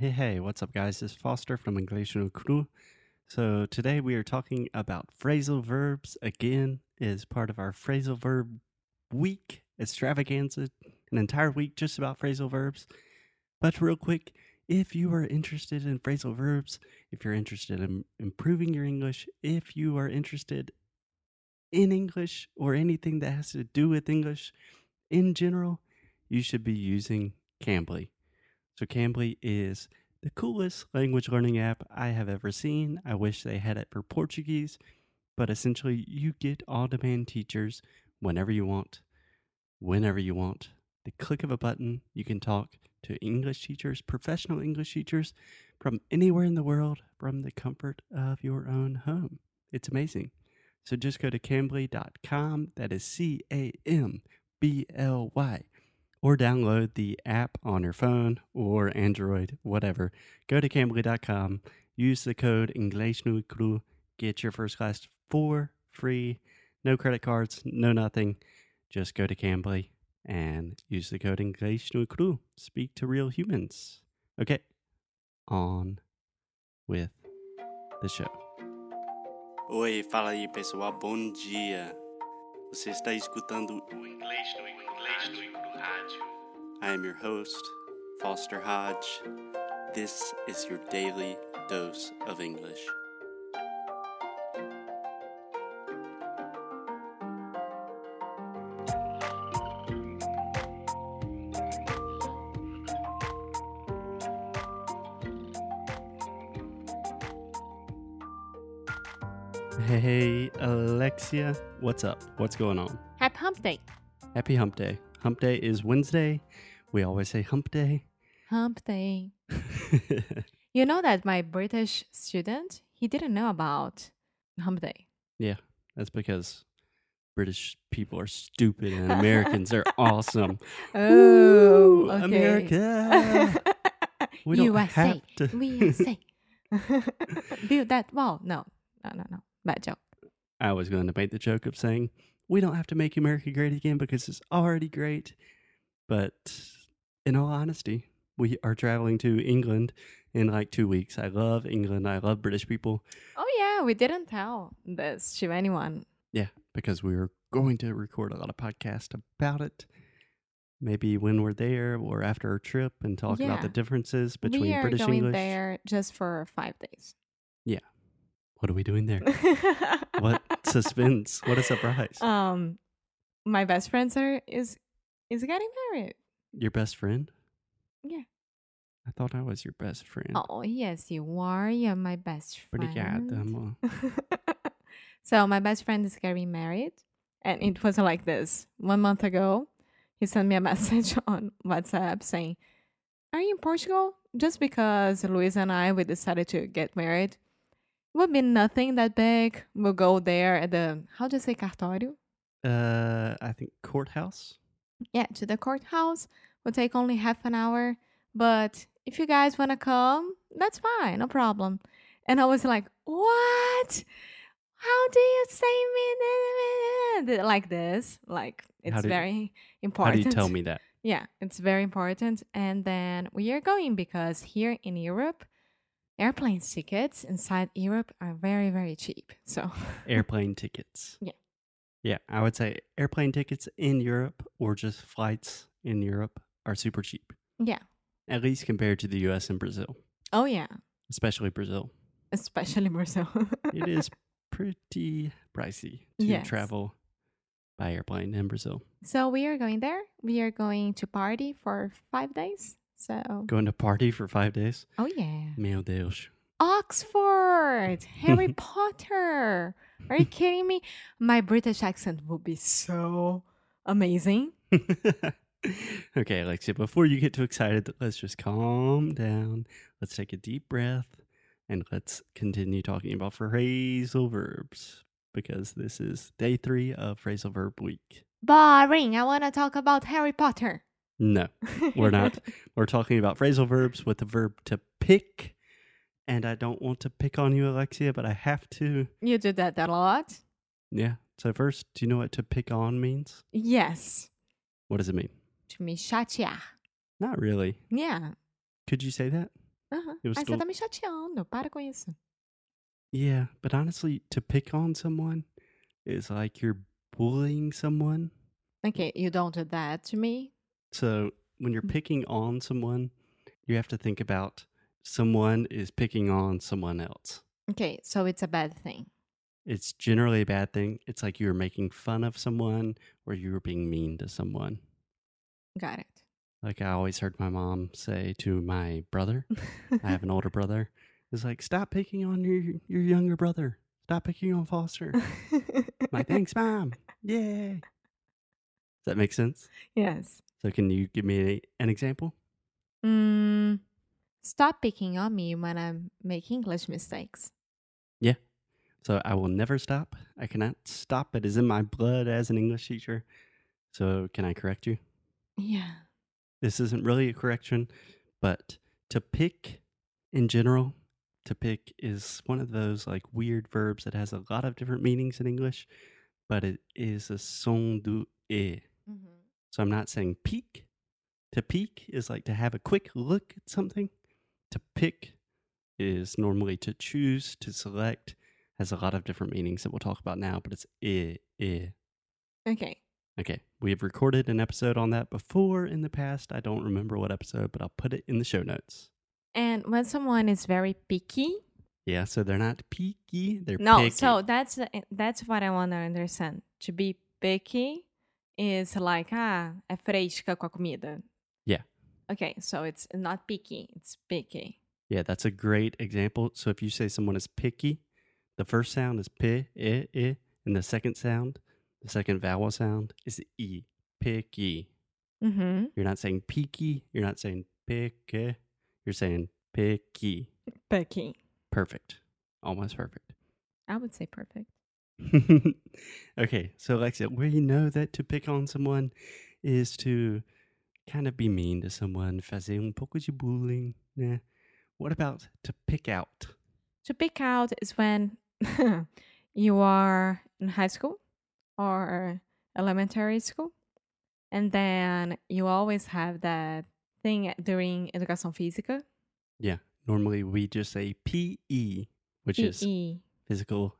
Hey, hey, what's up, guys? This is Foster from English no Cru. So, today we are talking about phrasal verbs again, is part of our phrasal verb week extravaganza, an entire week just about phrasal verbs. But, real quick, if you are interested in phrasal verbs, if you're interested in improving your English, if you are interested in English or anything that has to do with English in general, you should be using Cambly. So, Cambly is the coolest language learning app I have ever seen. I wish they had it for Portuguese, but essentially, you get on demand teachers whenever you want, whenever you want. The click of a button, you can talk to English teachers, professional English teachers from anywhere in the world from the comfort of your own home. It's amazing. So just go to cambly.com. That is C A M B L Y. Or download the app on your phone or Android, whatever. Go to cambly.com. Use the code English no Cru. Get your first class for free. No credit cards, no nothing. Just go to Cambly and use the code English no Cru. Speak to real humans. Okay, on with the show. Oi, fala aí pessoal, bom dia. Você está escutando o Inglês no Inglês. I am your host, Foster Hodge. This is your daily dose of English. Hey, Alexia, what's up? What's going on? Happy Hump Day. Happy Hump Day. Hump Day is Wednesday. We always say Hump Day. Hump Day. You know that my British student, he didn't know about Hump Day. yeah, that's because British people are stupid and Americans are awesome. Oh, okay. America. We don't USA. have to. USA. Build that wall. No, no, no, no. Bad joke. I was going to make the joke of saying we don't have to make America great again because it's already great. But in all honesty, we are traveling to England in like two weeks. I love England. I love British people. Oh, yeah. We didn't tell this to anyone. Yeah, because we were going to record a lot of podcasts about it. Maybe when we're there or after our trip and talk about the differences between we are British going English. there just for five days. What are we doing there? what suspense? What a surprise. Um, my best friend sir is is getting married. Your best friend? Yeah. I thought I was your best friend. Oh yes, you are. You're my best friend. Obrigada, amor. so my best friend is getting married, and it was like this. One month ago, he sent me a message on WhatsApp saying, "Are you in Portugal?" Just because Luis and I we decided to get married, would be nothing that big. We'll go there at the how do you say cartório? Uh, I think courthouse. yeah, to the courthouse. Will take only half an hour. But if you guys want to come, that's fine, no problem. And I was like, what? How do you say me like this? Like it's do- very How important. do you tell me that? Yeah, it's very important. And then we are going because here in Europe, airplane tickets inside Europe are very, very cheap. So Airplane tickets. Yeah. Yeah, I would say airplane tickets in Europe or just flights in Europe are super cheap, yeah. at least compared to the US and Brazil, Oh yeah. especially Brazil. Especially Brazil. It is pretty pricey to Yes. travel by airplane in Brazil. So we are going there. We are going to party for five days. So Going to party for five days. oh yeah, Meu Deus. Oxford, Harry Potter. Are you kidding me? My British accent will be so amazing. okay, Alexia, before you get too excited, let's just calm down. Let's take a deep breath and let's continue talking about phrasal verbs because this is day three of phrasal verb week. Boring. I want to talk about Harry Potter. No, we're not. we're talking about phrasal verbs with the verb to pick. And I don't want to pick on you, Alexia, but I have to. you do that a lot. Yeah. So, first, do you know what to pick on means? Yes. What does it mean? To me chatear. Not really. Yeah. Could you say that? Aham. It was Aí você still- tá me chateando. Oh, para com isso. Yeah, but honestly, to pick on someone is like you're bullying someone. Okay, you don't do that to me. So when you're Mm. picking on someone, you have to think about someone is picking on someone else. Okay, so it's a bad thing. It's generally a bad thing. It's like you're making fun of someone or you're being mean to someone. Got it. Like I always heard my mom say to my brother, I have an older brother, is like, stop picking on your your younger brother. Stop picking on Foster. Like, thanks, mom. Yay. Does that make sense? yes. So can you give me a, an example? Mm, stop picking on me when I make English mistakes. Yeah. So I will never stop. I cannot stop. It is in my blood as an English teacher. So can I correct you? Yeah. This isn't really a correction, but to pick in general, to pick is one of those like weird verbs that has a lot of different meanings in English, but it is a son du e. Mm-hmm. So I'm not saying peek. To peek is like to have a quick look at something. To pick is normally to choose, to select, has a lot of different meanings that we'll talk about now, but it's eh, eh. Okay. Okay, we have recorded an episode on that before in the past. I don't remember what episode, but I'll put it in the show notes. And when someone is very picky, Yeah, so they're not peaky, they're no. picky. So that's that's what I want to understand. To be picky is like ah, é fresca com a comida. Yeah. Okay, so it's not picky. It's picky. yeah, that's a great example. So if you say someone is picky, the first sound is p, eh, eh, and the second sound, the second vowel sound is e, picky. Mm-hmm. You're not saying picky. you're not saying picky, you're saying picky. Picky. Perfect. Almost perfect. I would say perfect. okay, so Alexia, we know that to pick on someone is to kind of be mean to someone, fazer um pouco de bullying. What about to pick out? To pick out is when you are in high school or elementary school, and then you always have that thing during educação física, Yeah, Normally, we just say PE, which is physical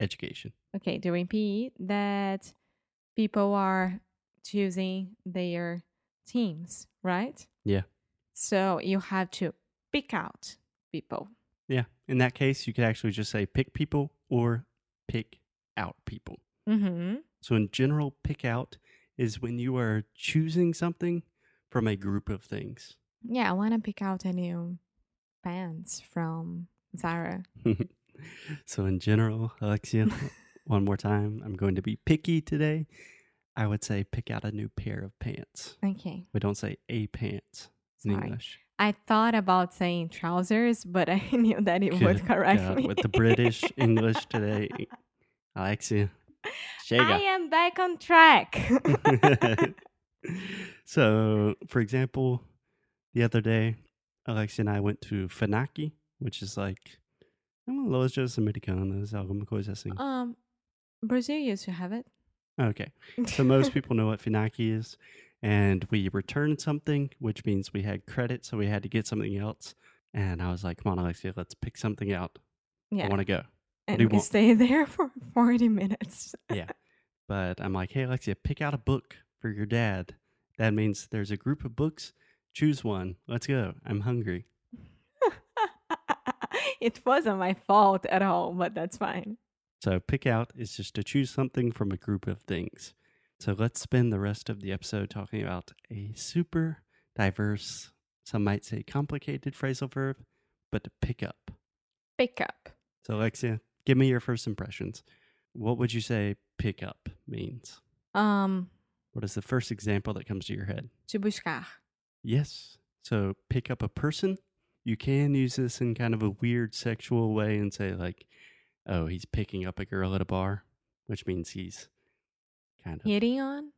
education. Okay, during PE, that people are choosing their teams, right? Yeah. So you have to pick out people. Yeah, in that case, you could actually just say pick people or pick out people. Mm-hmm. So, in general, pick out is when you are choosing something from a group of things. Yeah, I want to pick out a new pants from Zara. so, in general, Alexia, one more time, I'm going to be picky today. I would say pick out a new pair of pants. Okay, We don't say a pants in sorry. English. I thought about saying trousers, but I knew that it Good would correct God, me. with the British English today, Alexia, I am back on track. so, for example, the other day, Alexia and I went to Fnac, which is like uma lojas americanas, alguma coisa assim. um, Brazil used to have it. Okay. So most people know what Fnac is. And we returned something, which means we had credit, so we had to get something else. And I was like, come on, Alexia, let's pick something out. Yeah. I want to go. and we want? stayed there for forty minutes. Yeah. But I'm like, hey, Alexia, pick out a book for your dad. That means there's a group of books. Choose one. Let's go. I'm hungry. It wasn't my fault at all, but that's fine. So pick out is just to choose something from a group of things. So let's spend the rest of the episode talking about a super diverse, some might say complicated phrasal verb, but to pick up. Pick up. So Alexia, give me your first impressions. What would you say pick up means? Um, What is the first example that comes to your head? to buscar. Yes. So pick up a person. You can use this in kind of a weird sexual way and say like, oh, he's picking up a girl at a bar, which means he's kind of Hitting on.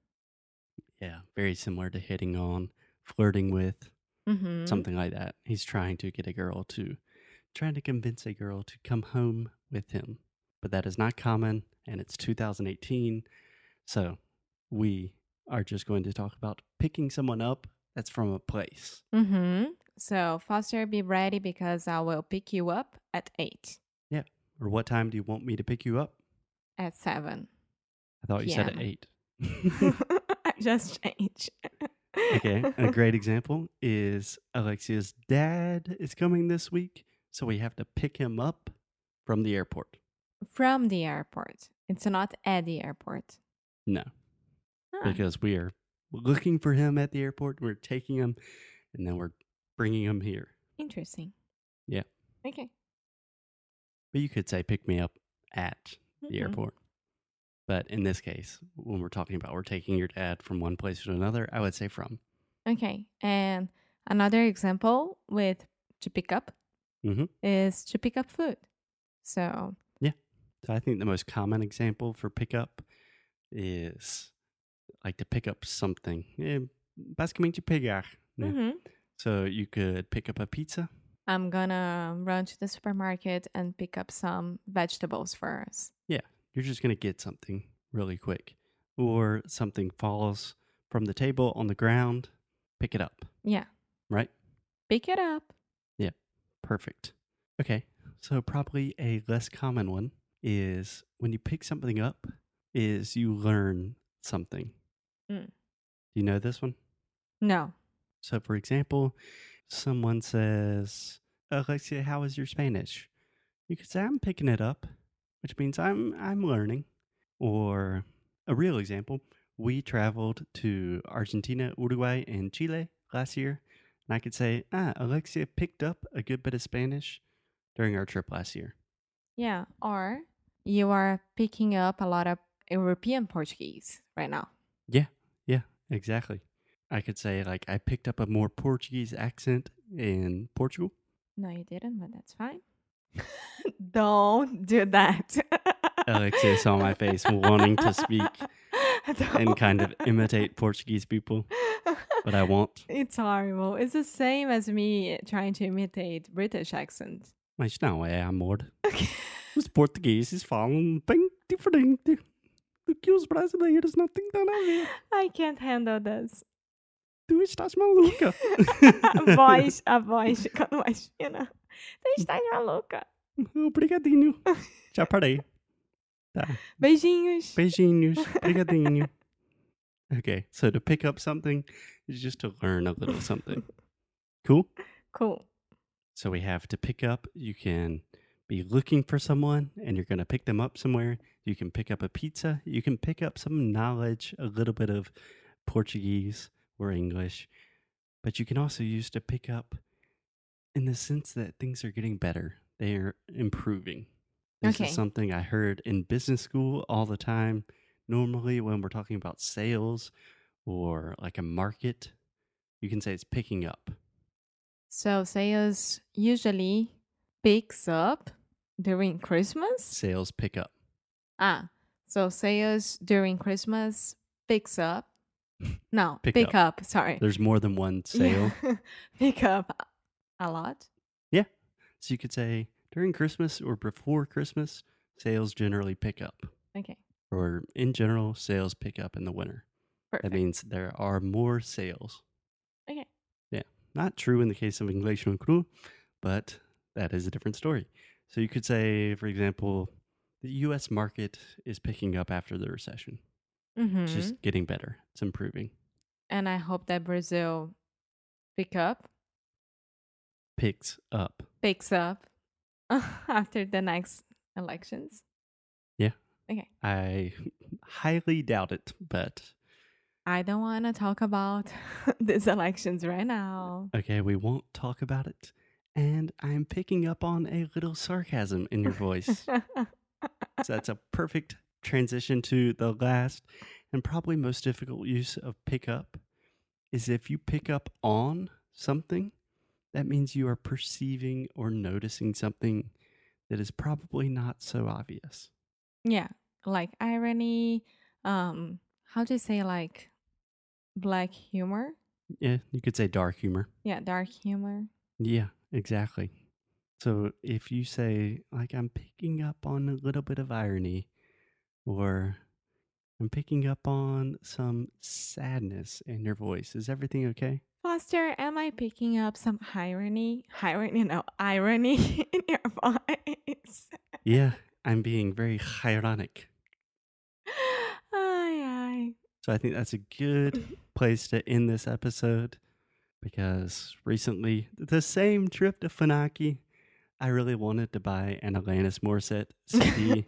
yeah, very similar to hitting on, flirting with, Mm-hmm. something like that. He's trying to get a girl to trying to convince a girl to come home with him. But that is not common and it's 2018. So, we are just going to talk about picking someone up that's from a place. Mm-hmm. So, Foster, be ready because I will pick you up at 8, Yeah. Or what time do you want me to pick you up? at 7. I thought you said at 8. I just changed. okay. A great example is Alexia's dad is coming this week. So we have to pick him up from the airport. From the airport. It's not at the airport. No, Ah, because we are looking for him at the airport. We're taking him and then we're bringing him here. interesting. Yeah. Okay. But you could say pick me up at the Mhm. airport. But in this case, when we're talking about we're taking your dad from one place to another, I would say from. Okay. And another example with to pick up Mhm. is to pick up food. So, yeah. So I think the most common example for pickup is like to pick up something. Eh, basicamente pegar. né? mhm. So you could pick up a pizza. I'm gonna run to the supermarket and pick up some vegetables for us. You're just going to get something really quick. Or something falls from the table on the ground, pick it up, Yeah. right? Pick it up. Yeah, perfect. Okay. So probably a less common one is when you pick something up is you learn something. Mm. Do you know this one? No. So, for example, someone says, Alexia, how is your Spanish? You could say, I'm picking it up, which means I'm, I'm learning. Or a real example, we traveled to Argentina, Uruguay, and Chile last year. And I could say, ah, Alexia picked up a good bit of Spanish during our trip last year. Yeah. Or you are picking up a lot of European Portuguese right now. Yeah, Yeah. exactly. I could say, like, I picked up a more Portuguese accent in Portugal. No, you didn't, but that's fine. Don't do that. Alexia saw my face wanting to speak and kind of imitate Portuguese people, but I won't. It's horrible. It's the same as me trying to imitate British accent. Mas não é amor. Okay. Os portugueses falam bem diferente do que os brasileiros não têm nada a ver. I can't handle this. Tu estás maluca. a voz, a voz ficando mais fina. Tu estás er maluca. Obrigadinho. Já parei. Tá. Beijinhos. Beijinhos. Obrigadinho. Okay, so to pick up something is just to learn a little something. Cool? Cool. So we have to pick up. You can be looking for someone and you're going to pick them up somewhere. You can pick up a pizza. You can pick up some knowledge, a little bit of Portuguese or English. But you can also use to pick up in the sense that things are getting better, they're improving. This Okay. is something I heard in business school all the time. Normally, when we're talking about sales or like a market, you can say it's picking up. So sales usually picks up during Christmas. Sales pick up. Ah, so sales during Christmas picks up. No, Pick pick, up. Sorry. There's more than one sale. Yeah. pick up a lot. Yeah. So you could say during Christmas or before Christmas, sales generally pick up. Okay. Or in general, sales pick up in the winter. Perfect. That means there are more sales. okay. Yeah. Not true in the case of English no cru, but that is a different story. So you could say, for example, the US market is picking up after the recession. Mm-hmm. It's just getting better. It's improving. and I hope that Brazil pick up Picks up. picks up after the next elections. Yeah. Okay. I highly doubt it, but I don't want to talk about these elections right now. Okay, we won't talk about it. And I'm picking up on a little sarcasm in your voice. so that's a perfect transition to the last and probably most difficult use of pick up is if you pick up on something, that means you are perceiving or noticing something that is probably not so obvious. yeah, like irony. Um, how do you say like black humor? Yeah, you could say dark humor. Yeah, dark humor. Yeah, exactly. So if you say, like, I'm picking up on a little bit of irony, or I'm picking up on some sadness in your voice, is everything okay? Foster, am I picking up some irony? Irony, no, irony in your voice. Yeah, I'm being very ironic. Ay, ay. So I think that's a good place to end this episode because recently, the same trip to Fnac, I really wanted to buy an Alanis Morissette CD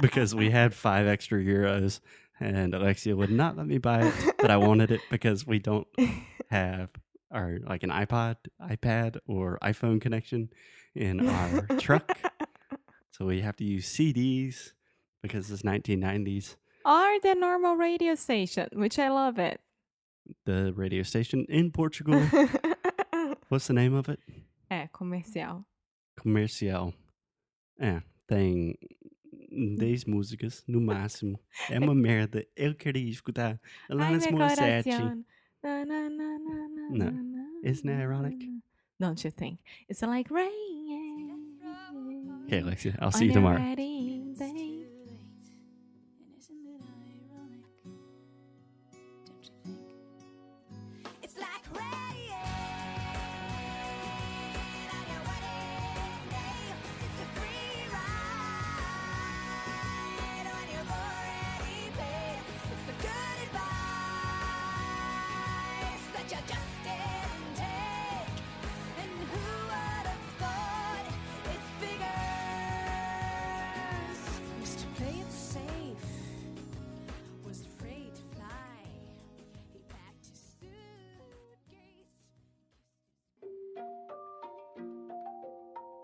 because we had five extra euros and Alexia would not let me buy it, but I wanted it because we don't have our like an iPod, iPad, or iPhone connection in our truck. So we have to use CDs because it's 1990s. or the normal radio station, which I love it. The radio station in Portugal. What's the name of it? é, comercial. Comercial. Eh, é, tem 10 músicas no máximo. É uma merda. Eu queria escutar Alanis Morissette. Na, na, na, Isn't that ironic? Don't you think? It's like rain. Okay, Alexia, I'll see you tomorrow.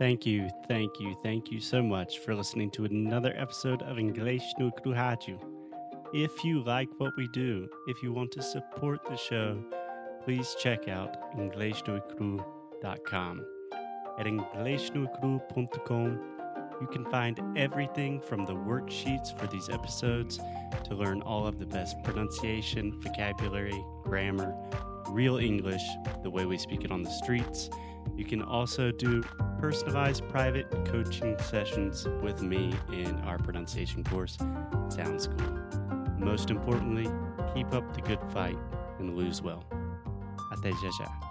Thank you, thank you, thank you so much for listening to another episode of English no Kruhaju. If you like what we do, if you want to support the show, please check out EnglishNoCru.com. At EnglishNoCru.com, you can find everything from the worksheets for these episodes to learn all of the best pronunciation, vocabulary, grammar, real English, the way we speak it on the streets. You can also do personalized private coaching sessions with me in our pronunciation course, Sound School. Most importantly, keep up the good fight and lose well. Até já já.